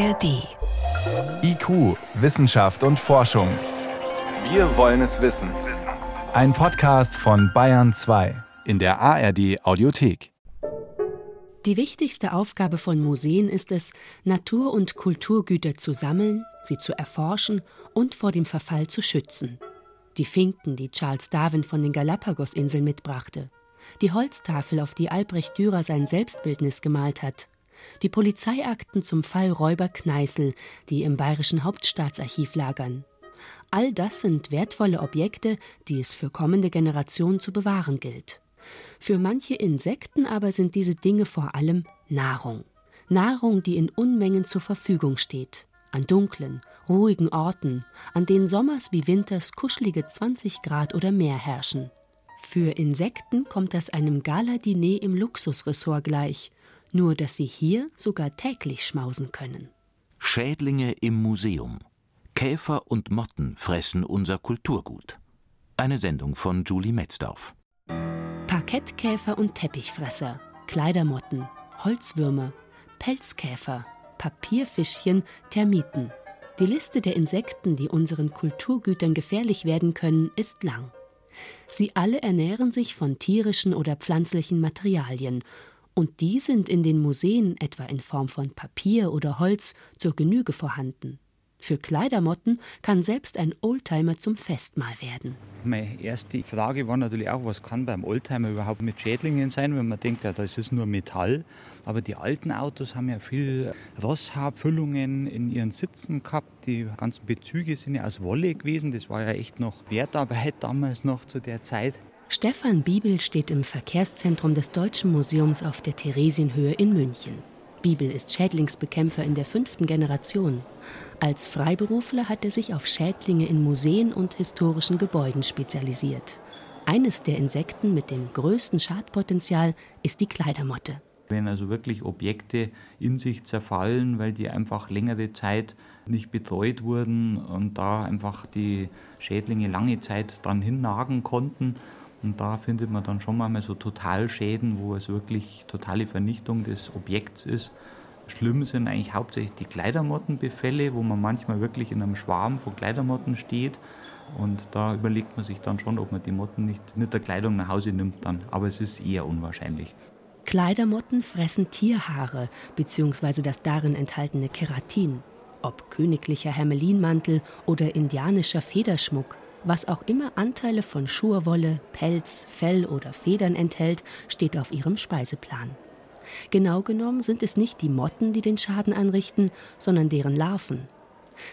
ARD. IQ, Wissenschaft und Forschung. Wir wollen es wissen. Ein Podcast von Bayern 2 in der ARD Audiothek. Die wichtigste Aufgabe von Museen ist es, Natur- und Kulturgüter zu sammeln, sie zu erforschen und vor dem Verfall zu schützen. Die Finken, die Charles Darwin von den Galapagos-Inseln mitbrachte, die Holztafel, auf die Albrecht Dürer sein Selbstbildnis gemalt hat, die Polizeiakten zum Fall Räuber Kneißl, die im Bayerischen Hauptstaatsarchiv lagern. All das sind wertvolle Objekte, die es für kommende Generationen zu bewahren gilt. Für manche Insekten aber sind diese Dinge vor allem Nahrung. Nahrung, die in Unmengen zur Verfügung steht. An dunklen, ruhigen Orten, an denen sommers wie winters kuschelige 20 Grad oder mehr herrschen. Für Insekten kommt das einem Gala-Diner im Luxusressort gleich nur dass sie hier sogar täglich schmausen können. Schädlinge im Museum. Käfer und Motten fressen unser Kulturgut. Eine Sendung von Julie Metzdorf. Parkettkäfer und Teppichfresser, Kleidermotten, Holzwürmer, Pelzkäfer, Papierfischchen, Termiten. Die Liste der Insekten, die unseren Kulturgütern gefährlich werden können, ist lang. Sie alle ernähren sich von tierischen oder pflanzlichen Materialien und die sind in den Museen etwa in Form von Papier oder Holz zur Genüge vorhanden. Für Kleidermotten kann selbst ein Oldtimer zum Festmahl werden. Meine erste Frage war natürlich auch, was kann beim Oldtimer überhaupt mit Schädlingen sein, wenn man denkt, ja, das ist nur Metall. Aber die alten Autos haben ja viel Rosshaarfüllungen in ihren Sitzen gehabt. Die ganzen Bezüge sind ja aus Wolle gewesen. Das war ja echt noch Wertarbeit damals noch zu der Zeit. Stefan Bibel steht im Verkehrszentrum des Deutschen Museums auf der Theresienhöhe in München. Bibel ist Schädlingsbekämpfer in der fünften Generation. Als Freiberufler hat er sich auf Schädlinge in Museen und historischen Gebäuden spezialisiert. Eines der Insekten mit dem größten Schadpotenzial ist die Kleidermotte. Wenn also wirklich Objekte in sich zerfallen, weil die einfach längere Zeit nicht betreut wurden und da einfach die Schädlinge lange Zeit dran hinnagen konnten, und da findet man dann schon mal so Totalschäden, wo es wirklich totale Vernichtung des Objekts ist. Schlimm sind eigentlich hauptsächlich die Kleidermottenbefälle, wo man manchmal wirklich in einem Schwarm von Kleidermotten steht. Und da überlegt man sich dann schon, ob man die Motten nicht mit der Kleidung nach Hause nimmt dann. Aber es ist eher unwahrscheinlich. Kleidermotten fressen Tierhaare bzw. das darin enthaltene Keratin. Ob königlicher Hermelinmantel oder indianischer Federschmuck, was auch immer Anteile von Schurwolle, Pelz, Fell oder Federn enthält, steht auf ihrem Speiseplan. Genau genommen sind es nicht die Motten, die den Schaden anrichten, sondern deren Larven.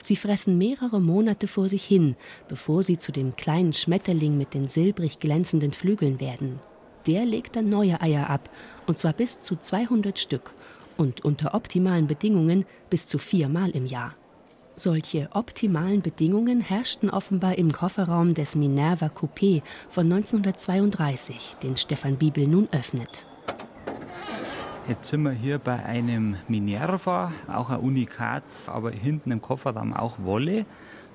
Sie fressen mehrere Monate vor sich hin, bevor sie zu dem kleinen Schmetterling mit den silbrig glänzenden Flügeln werden. Der legt dann neue Eier ab, und zwar bis zu 200 Stück und unter optimalen Bedingungen bis zu viermal im Jahr. Solche optimalen Bedingungen herrschten offenbar im Kofferraum des Minerva Coupé von 1932, den Stefan Bibel nun öffnet. Jetzt sind wir hier bei einem Minerva, auch ein Unikat, aber hinten im Kofferraum auch Wolle.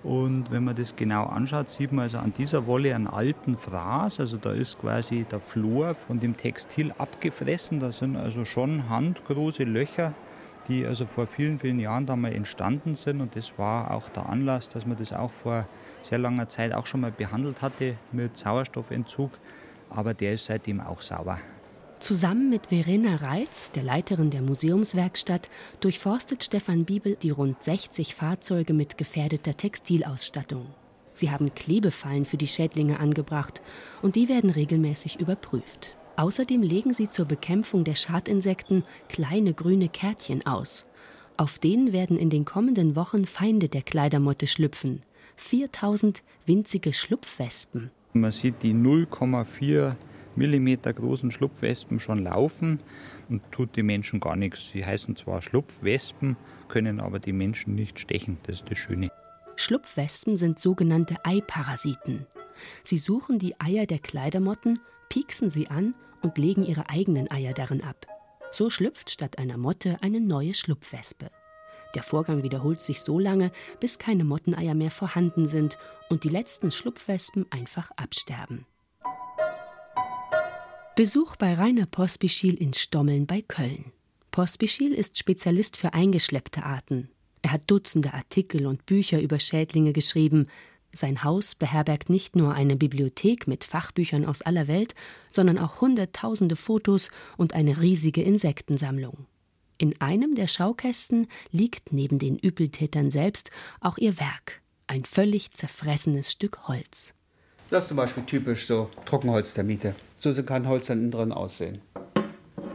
Und wenn man das genau anschaut, sieht man also an dieser Wolle einen alten Fraß. Also da ist quasi der Flor von dem Textil abgefressen. Da sind also schon handgroße Löcher die also vor vielen, vielen Jahren da mal entstanden sind. Und das war auch der Anlass, dass man das auch vor sehr langer Zeit auch schon mal behandelt hatte mit Sauerstoffentzug. Aber der ist seitdem auch sauber. Zusammen mit Verena Reitz, der Leiterin der Museumswerkstatt, durchforstet Stefan Bibel die rund 60 Fahrzeuge mit gefährdeter Textilausstattung. Sie haben Klebefallen für die Schädlinge angebracht und die werden regelmäßig überprüft. Außerdem legen sie zur Bekämpfung der Schadinsekten kleine grüne Kärtchen aus. Auf denen werden in den kommenden Wochen Feinde der Kleidermotte schlüpfen. 4000 winzige Schlupfwespen. Man sieht die 0,4 mm großen Schlupfwespen schon laufen und tut die Menschen gar nichts. Sie heißen zwar Schlupfwespen, können aber die Menschen nicht stechen. Das ist das Schöne. Schlupfwespen sind sogenannte Eiparasiten. Sie suchen die Eier der Kleidermotten pieksen sie an und legen ihre eigenen Eier darin ab. So schlüpft statt einer Motte eine neue Schlupfwespe. Der Vorgang wiederholt sich so lange, bis keine Motteneier mehr vorhanden sind und die letzten Schlupfwespen einfach absterben. Besuch bei Rainer Pospischil in Stommeln bei Köln. Pospischil ist Spezialist für eingeschleppte Arten. Er hat Dutzende Artikel und Bücher über Schädlinge geschrieben. Sein Haus beherbergt nicht nur eine Bibliothek mit Fachbüchern aus aller Welt, sondern auch hunderttausende Fotos und eine riesige Insektensammlung. In einem der Schaukästen liegt neben den Übeltätern selbst auch ihr Werk, ein völlig zerfressenes Stück Holz. Das ist zum Beispiel typisch so Trockenholztermite. So kann Holz dann innen drin aussehen.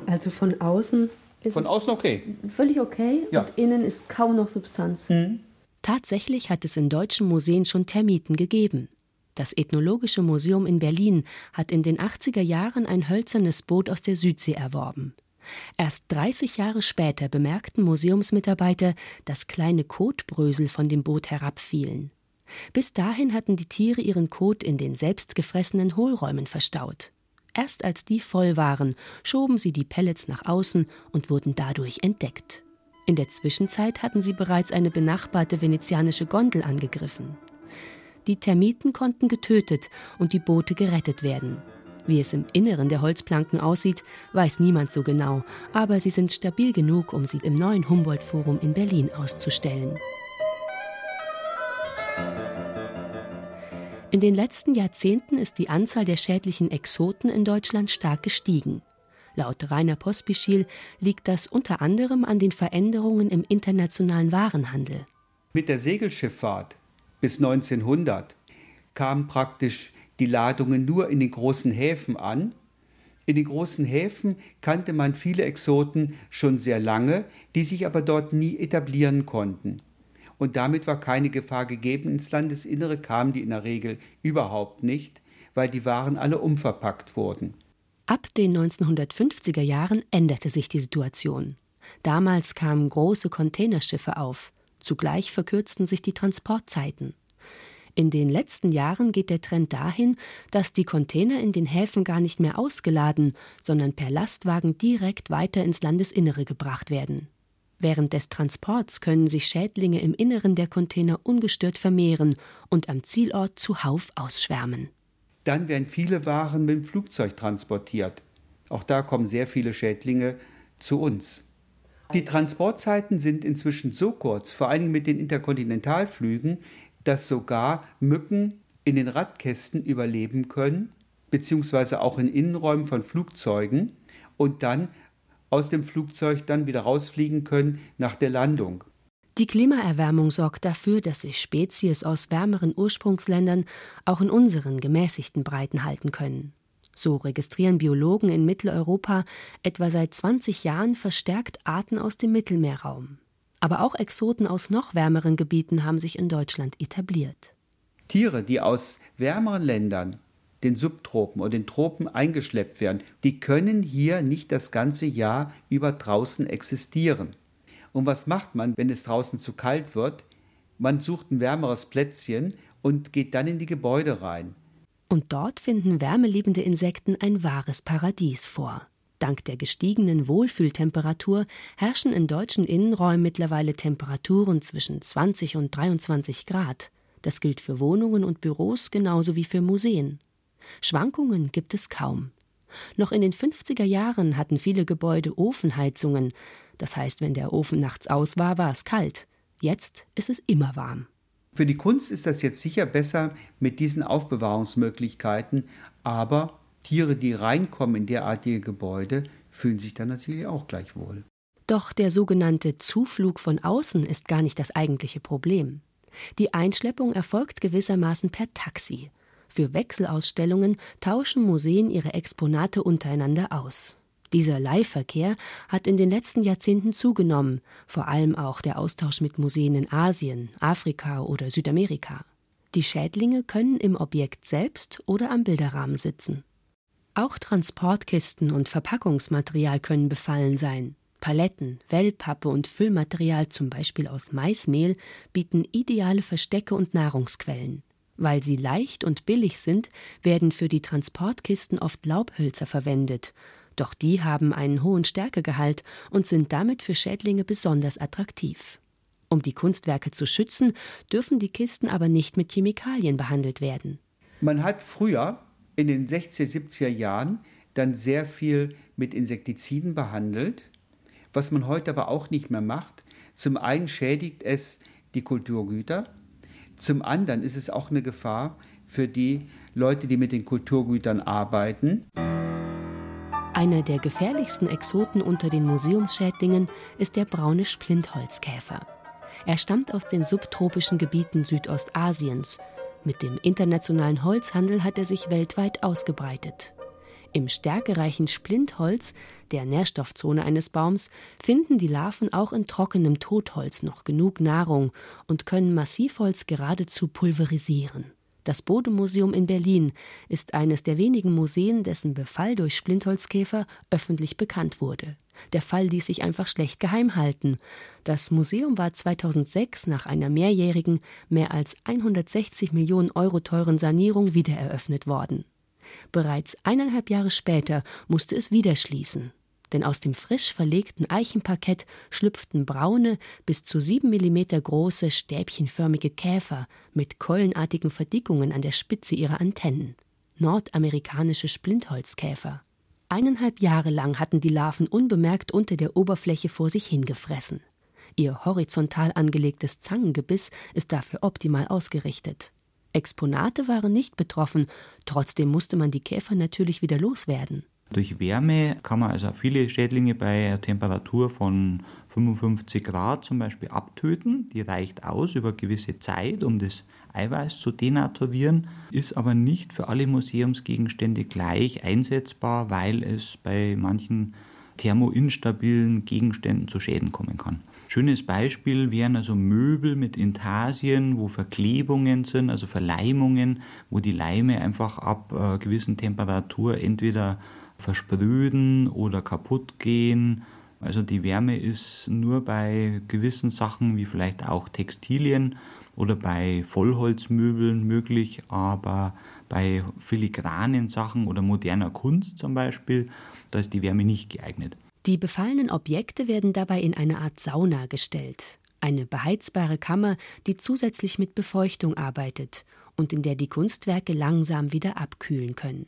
Also von außen ist Von außen okay. völlig okay Ja. und innen ist kaum noch Substanz. Tatsächlich hat es in deutschen Museen schon Termiten gegeben. Das Ethnologische Museum in Berlin hat in den 80er Jahren ein hölzernes Boot aus der Südsee erworben. Erst 30 Jahre später bemerkten Museumsmitarbeiter, dass kleine Kotbrösel von dem Boot herabfielen. Bis dahin hatten die Tiere ihren Kot in den selbstgefressenen Hohlräumen verstaut. Erst als die voll waren, schoben sie die Pellets nach außen und wurden dadurch entdeckt. In der Zwischenzeit hatten sie bereits eine benachbarte venezianische Gondel angegriffen. Die Termiten konnten getötet und die Boote gerettet werden. Wie es im Inneren der Holzplanken aussieht, weiß niemand so genau, aber sie sind stabil genug, um sie im neuen Humboldt-Forum in Berlin auszustellen. In den letzten Jahrzehnten ist die Anzahl der schädlichen Exoten in Deutschland stark gestiegen. Laut Rainer Pospischil liegt das unter anderem an den Veränderungen im internationalen Warenhandel. Mit der Segelschifffahrt bis 1900 kamen praktisch die Ladungen nur in den großen Häfen an. In den großen Häfen kannte man viele Exoten schon sehr lange, die sich aber dort nie etablieren konnten. Und damit war keine Gefahr gegeben. Ins Landesinnere kamen die in der Regel überhaupt nicht, weil die Waren alle umverpackt wurden. Ab den 1950er Jahren änderte sich die Situation. Damals kamen große Containerschiffe auf. Zugleich verkürzten sich die Transportzeiten. In den letzten Jahren geht der Trend dahin, dass die Container in den Häfen gar nicht mehr ausgeladen, sondern per Lastwagen direkt weiter ins Landesinnere gebracht werden. Während des Transports können sich Schädlinge im Inneren der Container ungestört vermehren und am Zielort zuhauf ausschwärmen. Dann werden viele Waren mit dem Flugzeug transportiert. Auch da kommen sehr viele Schädlinge zu uns. Die Transportzeiten sind inzwischen so kurz, vor allem mit den Interkontinentalflügen, dass sogar Mücken in den Radkästen überleben können, beziehungsweise auch in Innenräumen von Flugzeugen und dann aus dem Flugzeug dann wieder rausfliegen können nach der Landung. Die Klimaerwärmung sorgt dafür, dass sich Spezies aus wärmeren Ursprungsländern auch in unseren gemäßigten Breiten halten können. So registrieren Biologen in Mitteleuropa etwa seit 20 Jahren verstärkt Arten aus dem Mittelmeerraum. Aber auch Exoten aus noch wärmeren Gebieten haben sich in Deutschland etabliert. Tiere, die aus wärmeren Ländern, den Subtropen oder den Tropen eingeschleppt werden, die können hier nicht das ganze Jahr über draußen existieren. Und was macht man, wenn es draußen zu kalt wird? Man sucht ein wärmeres Plätzchen und geht dann in die Gebäude rein. Und dort finden wärmeliebende Insekten ein wahres Paradies vor. Dank der gestiegenen Wohlfühltemperatur herrschen in deutschen Innenräumen mittlerweile Temperaturen zwischen 20 und 23 Grad. Das gilt für Wohnungen und Büros genauso wie für Museen. Schwankungen gibt es kaum. Noch in den 50er Jahren hatten viele Gebäude Ofenheizungen. Das heißt, wenn der Ofen nachts aus war, war es kalt. Jetzt ist es immer warm. Für die Kunst ist das jetzt sicher besser mit diesen Aufbewahrungsmöglichkeiten, aber Tiere, die reinkommen in derartige Gebäude, fühlen sich dann natürlich auch gleich wohl. Doch der sogenannte Zuflug von außen ist gar nicht das eigentliche Problem. Die Einschleppung erfolgt gewissermaßen per Taxi. Für Wechselausstellungen tauschen Museen ihre Exponate untereinander aus. Dieser Leihverkehr hat in den letzten Jahrzehnten zugenommen, vor allem auch der Austausch mit Museen in Asien, Afrika oder Südamerika. Die Schädlinge können im Objekt selbst oder am Bilderrahmen sitzen. Auch Transportkisten und Verpackungsmaterial können befallen sein. Paletten, Wellpappe und Füllmaterial, zum Beispiel aus Maismehl, bieten ideale Verstecke und Nahrungsquellen. Weil sie leicht und billig sind, werden für die Transportkisten oft Laubhölzer verwendet. Doch die haben einen hohen Stärkegehalt und sind damit für Schädlinge besonders attraktiv. Um die Kunstwerke zu schützen, dürfen die Kisten aber nicht mit Chemikalien behandelt werden. Man hat früher in den 60er, 70er Jahren dann sehr viel mit Insektiziden behandelt. Was man heute aber auch nicht mehr macht, Zum einen schädigt es die Kulturgüter, zum anderen ist es auch eine Gefahr für die Leute, die mit den Kulturgütern arbeiten. Einer der gefährlichsten Exoten unter den Museumsschädlingen ist der braune Splintholzkäfer. Er stammt aus den subtropischen Gebieten Südostasiens. Mit dem internationalen Holzhandel hat er sich weltweit ausgebreitet. Im stärkereichen Splintholz, der Nährstoffzone eines Baums, finden die Larven auch in trockenem Totholz noch genug Nahrung und können Massivholz geradezu pulverisieren. Das Bodemuseum in Berlin ist eines der wenigen Museen, dessen Befall durch Splintholzkäfer öffentlich bekannt wurde. Der Fall ließ sich einfach schlecht geheim halten. Das Museum war 2006 nach einer mehrjährigen, mehr als 160 Millionen Euro teuren Sanierung wiedereröffnet worden. Bereits eineinhalb Jahre später musste es wieder schließen denn aus dem frisch verlegten Eichenparkett schlüpften braune, bis zu sieben Millimeter große, stäbchenförmige Käfer mit keulenartigen Verdickungen an der Spitze ihrer Antennen. Nordamerikanische Splintholzkäfer. Eineinhalb Jahre lang hatten die Larven unbemerkt unter der Oberfläche vor sich hingefressen. Ihr horizontal angelegtes Zangengebiss ist dafür optimal ausgerichtet. Exponate waren nicht betroffen, trotzdem musste man die Käfer natürlich wieder loswerden. Durch Wärme kann man also viele Schädlinge bei einer Temperatur von 55 Grad zum Beispiel abtöten. Die reicht aus über gewisse Zeit, um das Eiweiß zu denaturieren, ist aber nicht für alle Museumsgegenstände gleich einsetzbar, weil es bei manchen thermoinstabilen Gegenständen zu Schäden kommen kann. Schönes Beispiel wären also Möbel mit Intarsien, wo Verklebungen sind, also Verleimungen, wo die Leime einfach ab äh, gewissen Temperatur entweder verspröden oder kaputt gehen. Also die Wärme ist nur bei gewissen Sachen wie vielleicht auch Textilien oder bei Vollholzmöbeln möglich, aber bei filigranen Sachen oder moderner Kunst zum Beispiel, da ist die Wärme nicht geeignet. Die befallenen Objekte werden dabei in eine Art Sauna gestellt, eine beheizbare Kammer, die zusätzlich mit Befeuchtung arbeitet und in der die Kunstwerke langsam wieder abkühlen können.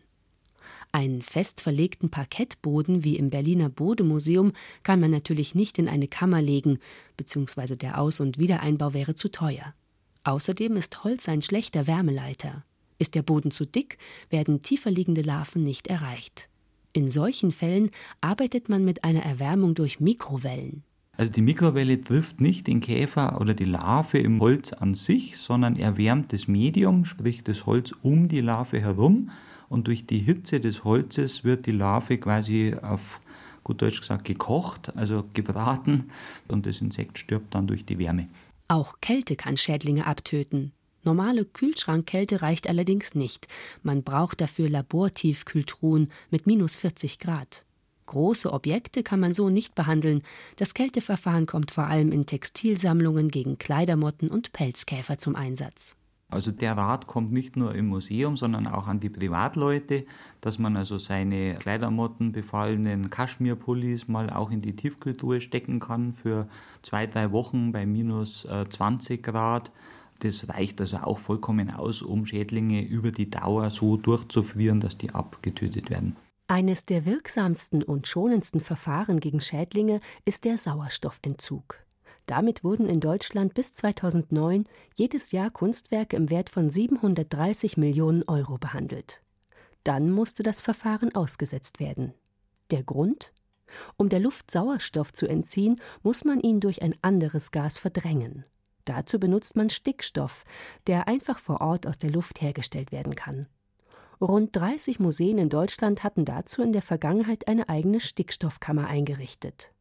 Einen fest verlegten Parkettboden wie im Berliner Bodemuseum kann man natürlich nicht in eine Kammer legen, beziehungsweise der Aus- und Wiedereinbau wäre zu teuer. Außerdem ist Holz ein schlechter Wärmeleiter. Ist der Boden zu dick, werden tiefer liegende Larven nicht erreicht. In solchen Fällen arbeitet man mit einer Erwärmung durch Mikrowellen. Also die Mikrowelle trifft nicht den Käfer oder die Larve im Holz an sich, sondern erwärmt das Medium, sprich das Holz um die Larve herum und durch die Hitze des Holzes wird die Larve quasi auf gut Deutsch gesagt gekocht, also gebraten und das Insekt stirbt dann durch die Wärme. Auch Kälte kann Schädlinge abtöten. Normale Kühlschrankkälte reicht allerdings nicht. Man braucht dafür Labortiefkühltruhen mit minus 40 Grad. Große Objekte kann man so nicht behandeln. Das Kälteverfahren kommt vor allem in Textilsammlungen gegen Kleidermotten und Pelzkäfer zum Einsatz. Also der Rat kommt nicht nur im Museum, sondern auch an die Privatleute, dass man also seine Kleidermotten befallenen Kaschmirpullis mal auch in die Tiefkühltruhe stecken kann für zwei, drei Wochen bei minus 20 äh, Grad. Das reicht also auch vollkommen aus, um Schädlinge über die Dauer so durchzufrieren, dass die abgetötet werden. Eines der wirksamsten und schonendsten Verfahren gegen Schädlinge ist der Sauerstoffentzug. Damit wurden in Deutschland bis 2009 jedes Jahr Kunstwerke im Wert von 730 Millionen Euro behandelt. Dann musste das Verfahren ausgesetzt werden. Der Grund? Um der Luft Sauerstoff zu entziehen, muss man ihn durch ein anderes Gas verdrängen. Dazu benutzt man Stickstoff, der einfach vor Ort aus der Luft hergestellt werden kann. Rund 30 Museen in Deutschland hatten dazu in der Vergangenheit eine eigene Stickstoffkammer eingerichtet.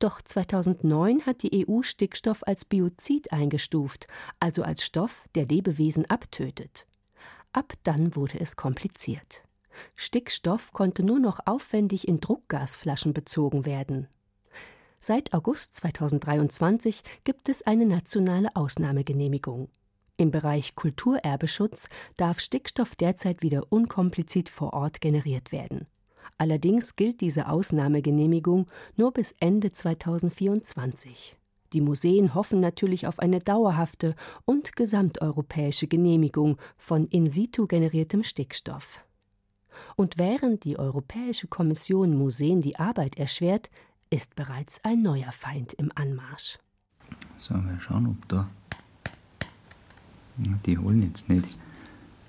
Doch 2009 hat die EU Stickstoff als Biozid eingestuft, also als Stoff, der Lebewesen abtötet. Ab dann wurde es kompliziert. Stickstoff konnte nur noch aufwendig in Druckgasflaschen bezogen werden. Seit August 2023 gibt es eine nationale Ausnahmegenehmigung. Im Bereich Kulturerbeschutz darf Stickstoff derzeit wieder unkompliziert vor Ort generiert werden. Allerdings gilt diese Ausnahmegenehmigung nur bis Ende 2024. Die Museen hoffen natürlich auf eine dauerhafte und gesamteuropäische Genehmigung von in situ generiertem Stickstoff. Und während die Europäische Kommission Museen die Arbeit erschwert, ist bereits ein neuer Feind im Anmarsch. So, mal schauen, ob da. Die holen jetzt nicht.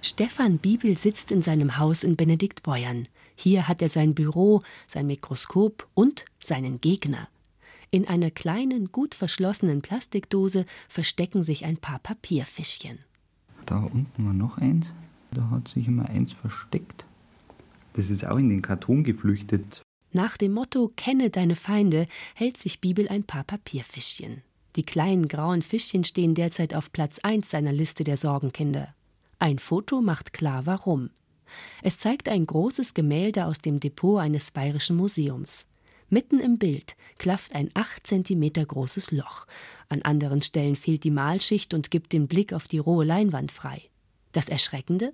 Stefan Bibel sitzt in seinem Haus in Benediktbeuern. Hier hat er sein Büro, sein Mikroskop und seinen Gegner. In einer kleinen, gut verschlossenen Plastikdose verstecken sich ein paar Papierfischchen. Da unten war noch eins. Da hat sich immer eins versteckt. Das ist auch in den Karton geflüchtet. Nach dem Motto Kenne deine Feinde hält sich Bibel ein paar Papierfischchen. Die kleinen grauen Fischchen stehen derzeit auf Platz 1 seiner Liste der Sorgenkinder. Ein Foto macht klar warum. Es zeigt ein großes Gemälde aus dem Depot eines bayerischen Museums. Mitten im Bild klafft ein acht Zentimeter großes Loch. An anderen Stellen fehlt die Malschicht und gibt den Blick auf die rohe Leinwand frei. Das Erschreckende?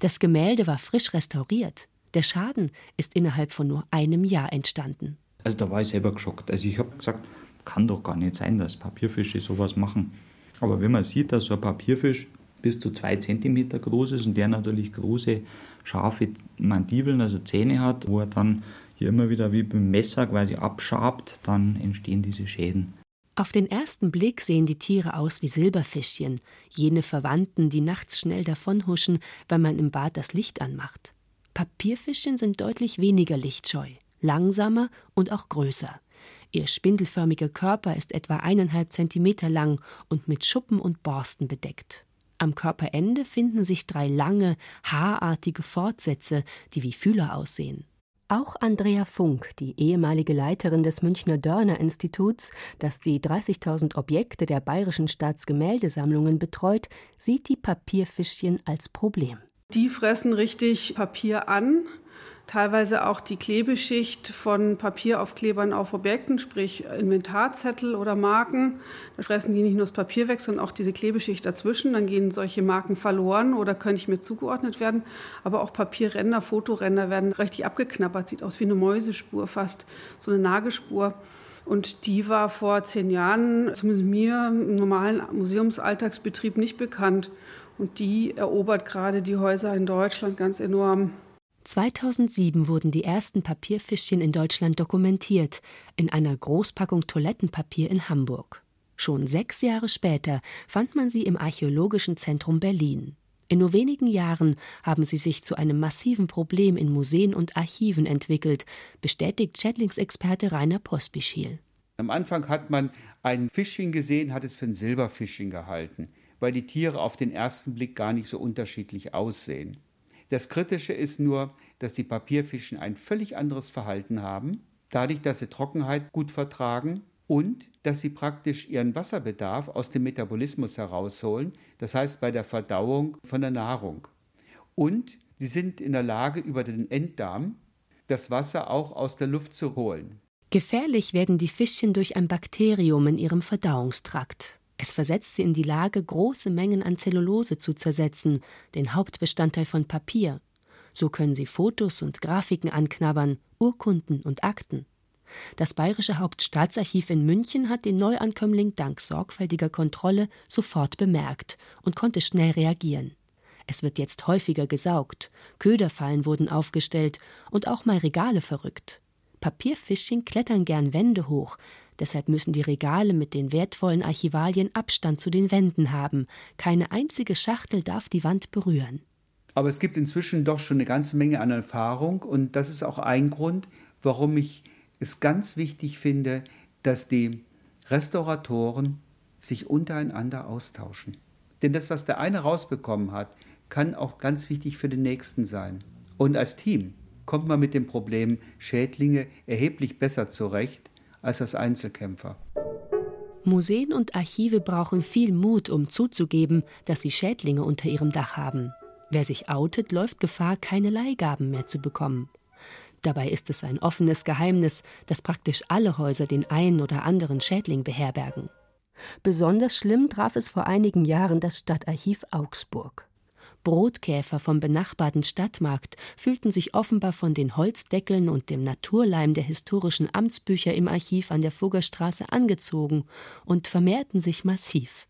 Das Gemälde war frisch restauriert. Der Schaden ist innerhalb von nur einem Jahr entstanden. Also da war ich selber geschockt. Also ich habe gesagt, kann doch gar nicht sein, dass Papierfische sowas machen. Aber wenn man sieht, dass so ein Papierfisch bis zu zwei Zentimeter groß ist und der natürlich große, scharfe Mandibeln, also Zähne hat, wo er dann hier immer wieder wie beim Messer quasi abschabt, dann entstehen diese Schäden. Auf den ersten Blick sehen die Tiere aus wie Silberfischchen, jene Verwandten, die nachts schnell davonhuschen, wenn man im Bad das Licht anmacht. Papierfischchen sind deutlich weniger lichtscheu, langsamer und auch größer. Ihr spindelförmiger Körper ist etwa eineinhalb Zentimeter lang und mit Schuppen und Borsten bedeckt. Am Körperende finden sich drei lange, haarartige Fortsätze, die wie Fühler aussehen. Auch Andrea Funk, die ehemalige Leiterin des Münchner Dörner Instituts, das die 30.000 Objekte der Bayerischen Staatsgemäldesammlungen betreut, sieht die Papierfischchen als Problem. Die fressen richtig Papier an teilweise auch die Klebeschicht von Papieraufklebern auf Objekten, sprich Inventarzettel oder Marken. Da fressen die nicht nur das Papier weg, sondern auch diese Klebeschicht dazwischen. Dann gehen solche Marken verloren oder können nicht mehr zugeordnet werden. Aber auch Papierränder, Fotoränder werden richtig abgeknappert. Sieht aus wie eine Mäusespur fast, so eine Nagelspur. Und die war vor zehn Jahren, zumindest mir, im normalen Museumsalltagsbetrieb nicht bekannt. Und die erobert gerade die Häuser in Deutschland ganz enorm. 2007 wurden die ersten Papierfischchen in Deutschland dokumentiert, in einer Großpackung Toilettenpapier in Hamburg. Schon sechs Jahre später fand man sie im Archäologischen Zentrum Berlin. In nur wenigen Jahren haben sie sich zu einem massiven Problem in Museen und Archiven entwickelt, bestätigt Schädlingsexperte Rainer Pospischil. Am Anfang hat man ein Fischchen gesehen, hat es für ein Silberfischchen gehalten, weil die Tiere auf den ersten Blick gar nicht so unterschiedlich aussehen. Das Kritische ist nur, dass die Papierfischen ein völlig anderes Verhalten haben, dadurch, dass sie Trockenheit gut vertragen und dass sie praktisch ihren Wasserbedarf aus dem Metabolismus herausholen, das heißt bei der Verdauung von der Nahrung. Und sie sind in der Lage, über den Enddarm das Wasser auch aus der Luft zu holen. Gefährlich werden die Fischchen durch ein Bakterium in ihrem Verdauungstrakt. Es versetzt sie in die Lage, große Mengen an Zellulose zu zersetzen, den Hauptbestandteil von Papier. So können sie Fotos und Grafiken anknabbern, Urkunden und Akten. Das Bayerische Hauptstaatsarchiv in München hat den Neuankömmling dank sorgfältiger Kontrolle sofort bemerkt und konnte schnell reagieren. Es wird jetzt häufiger gesaugt, Köderfallen wurden aufgestellt und auch mal Regale verrückt. Papierfischchen klettern gern Wände hoch, Deshalb müssen die Regale mit den wertvollen Archivalien Abstand zu den Wänden haben. Keine einzige Schachtel darf die Wand berühren. Aber es gibt inzwischen doch schon eine ganze Menge an Erfahrung und das ist auch ein Grund, warum ich es ganz wichtig finde, dass die Restauratoren sich untereinander austauschen. Denn das, was der eine rausbekommen hat, kann auch ganz wichtig für den nächsten sein. Und als Team kommt man mit dem Problem Schädlinge erheblich besser zurecht, als als Einzelkämpfer. Museen und Archive brauchen viel Mut, um zuzugeben, dass sie Schädlinge unter ihrem Dach haben. Wer sich outet, läuft Gefahr, keine Leihgaben mehr zu bekommen. Dabei ist es ein offenes Geheimnis, dass praktisch alle Häuser den einen oder anderen Schädling beherbergen. Besonders schlimm traf es vor einigen Jahren das Stadtarchiv Augsburg. Brotkäfer vom benachbarten Stadtmarkt fühlten sich offenbar von den Holzdeckeln und dem Naturleim der historischen Amtsbücher im Archiv an der Fuggerstraße angezogen und vermehrten sich massiv.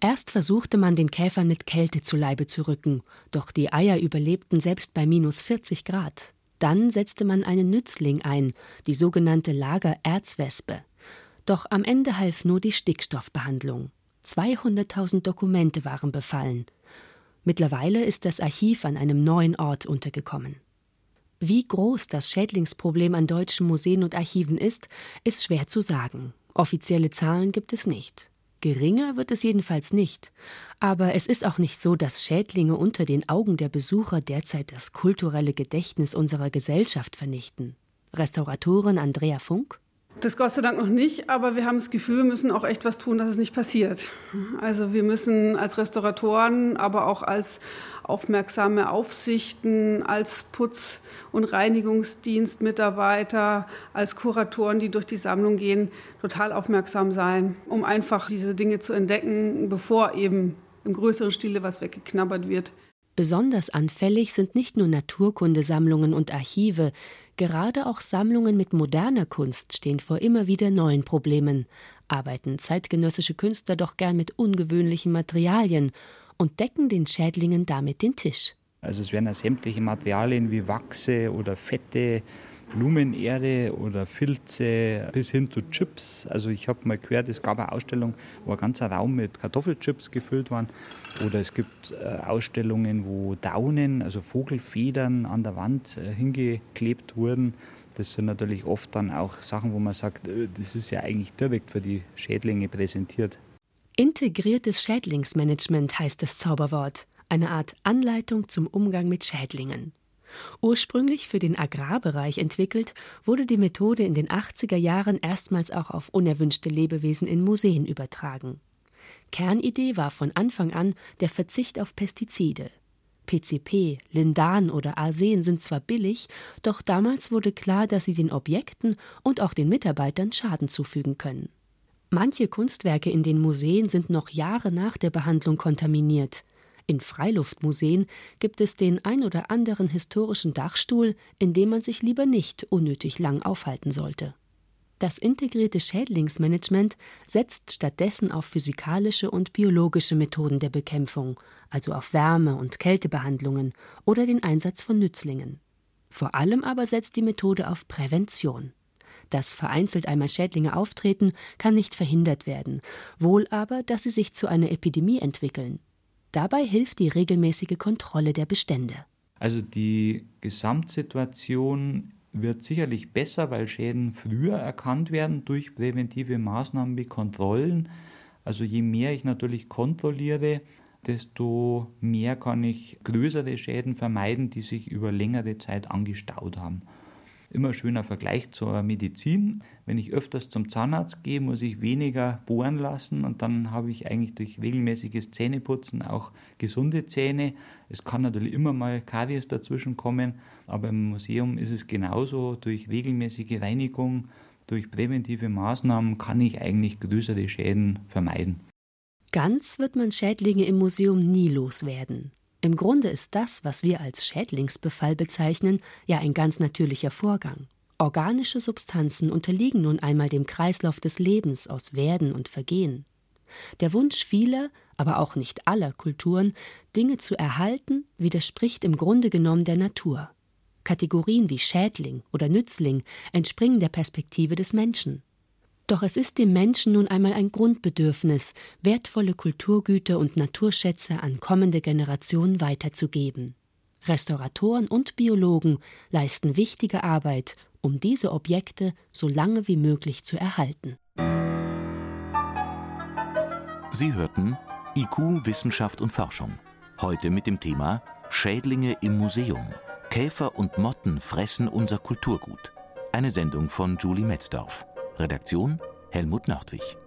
Erst versuchte man, den Käfern mit Kälte zu Leibe zu rücken, doch die Eier überlebten selbst bei minus 40 Grad. Dann setzte man einen Nützling ein, die sogenannte Lagererzwespe. Doch am Ende half nur die Stickstoffbehandlung. 200.000 Dokumente waren befallen. Mittlerweile ist das Archiv an einem neuen Ort untergekommen. Wie groß das Schädlingsproblem an deutschen Museen und Archiven ist, ist schwer zu sagen. Offizielle Zahlen gibt es nicht. Geringer wird es jedenfalls nicht. Aber es ist auch nicht so, dass Schädlinge unter den Augen der Besucher derzeit das kulturelle Gedächtnis unserer Gesellschaft vernichten. Restauratorin Andrea Funk? Das Gott sei Dank noch nicht, aber wir haben das Gefühl, wir müssen auch echt was tun, dass es nicht passiert. Also wir müssen als Restauratoren, aber auch als aufmerksame Aufsichten, als Putz- und Reinigungsdienstmitarbeiter, als Kuratoren, die durch die Sammlung gehen, total aufmerksam sein, um einfach diese Dinge zu entdecken, bevor eben im größeren Stile was weggeknabbert wird. Besonders anfällig sind nicht nur Naturkundesammlungen und Archive, Gerade auch Sammlungen mit moderner Kunst stehen vor immer wieder neuen Problemen, arbeiten zeitgenössische Künstler doch gern mit ungewöhnlichen Materialien und decken den Schädlingen damit den Tisch. Also es werden ja sämtliche Materialien wie Wachse oder Fette Blumenerde oder Filze bis hin zu Chips. Also ich habe mal gehört, es gab eine Ausstellung, wo ein ganzer Raum mit Kartoffelchips gefüllt war. Oder es gibt äh, Ausstellungen, wo Daunen, also Vogelfedern an der Wand äh, hingeklebt wurden. Das sind natürlich oft dann auch Sachen, wo man sagt, äh, das ist ja eigentlich direkt für die Schädlinge präsentiert. Integriertes Schädlingsmanagement heißt das Zauberwort, eine Art Anleitung zum Umgang mit Schädlingen. Ursprünglich für den Agrarbereich entwickelt, wurde die Methode in den 80er Jahren erstmals auch auf unerwünschte Lebewesen in Museen übertragen. Kernidee war von Anfang an der Verzicht auf Pestizide. PCP, Lindan oder Arsen sind zwar billig, doch damals wurde klar, dass sie den Objekten und auch den Mitarbeitern Schaden zufügen können. Manche Kunstwerke in den Museen sind noch Jahre nach der Behandlung kontaminiert. In Freiluftmuseen gibt es den ein oder anderen historischen Dachstuhl, in dem man sich lieber nicht unnötig lang aufhalten sollte. Das integrierte Schädlingsmanagement setzt stattdessen auf physikalische und biologische Methoden der Bekämpfung, also auf Wärme- und Kältebehandlungen oder den Einsatz von Nützlingen. Vor allem aber setzt die Methode auf Prävention. Dass vereinzelt einmal Schädlinge auftreten, kann nicht verhindert werden, wohl aber, dass sie sich zu einer Epidemie entwickeln. Dabei hilft die regelmäßige Kontrolle der Bestände. Also die Gesamtsituation wird sicherlich besser, weil Schäden früher erkannt werden durch präventive Maßnahmen wie Kontrollen. Also je mehr ich natürlich kontrolliere, desto mehr kann ich größere Schäden vermeiden, die sich über längere Zeit angestaut haben immer schöner Vergleich zur Medizin. Wenn ich öfters zum Zahnarzt gehe, muss ich weniger bohren lassen und dann habe ich eigentlich durch regelmäßiges Zähneputzen auch gesunde Zähne. Es kann natürlich immer mal Karies dazwischen kommen, aber im Museum ist es genauso. Durch regelmäßige Reinigung, durch präventive Maßnahmen kann ich eigentlich größere Schäden vermeiden. Ganz wird man Schädlinge im Museum nie loswerden. Im Grunde ist das, was wir als Schädlingsbefall bezeichnen, ja ein ganz natürlicher Vorgang. Organische Substanzen unterliegen nun einmal dem Kreislauf des Lebens aus Werden und Vergehen. Der Wunsch vieler, aber auch nicht aller Kulturen, Dinge zu erhalten, widerspricht im Grunde genommen der Natur. Kategorien wie Schädling oder Nützling entspringen der Perspektive des Menschen. Doch es ist dem Menschen nun einmal ein Grundbedürfnis, wertvolle Kulturgüter und Naturschätze an kommende Generationen weiterzugeben. Restauratoren und Biologen leisten wichtige Arbeit, um diese Objekte so lange wie möglich zu erhalten. Sie hörten IQ Wissenschaft und Forschung. Heute mit dem Thema Schädlinge im Museum. Käfer und Motten fressen unser Kulturgut. Eine Sendung von Julie Metzdorf. Redaktion Helmut Nordwig.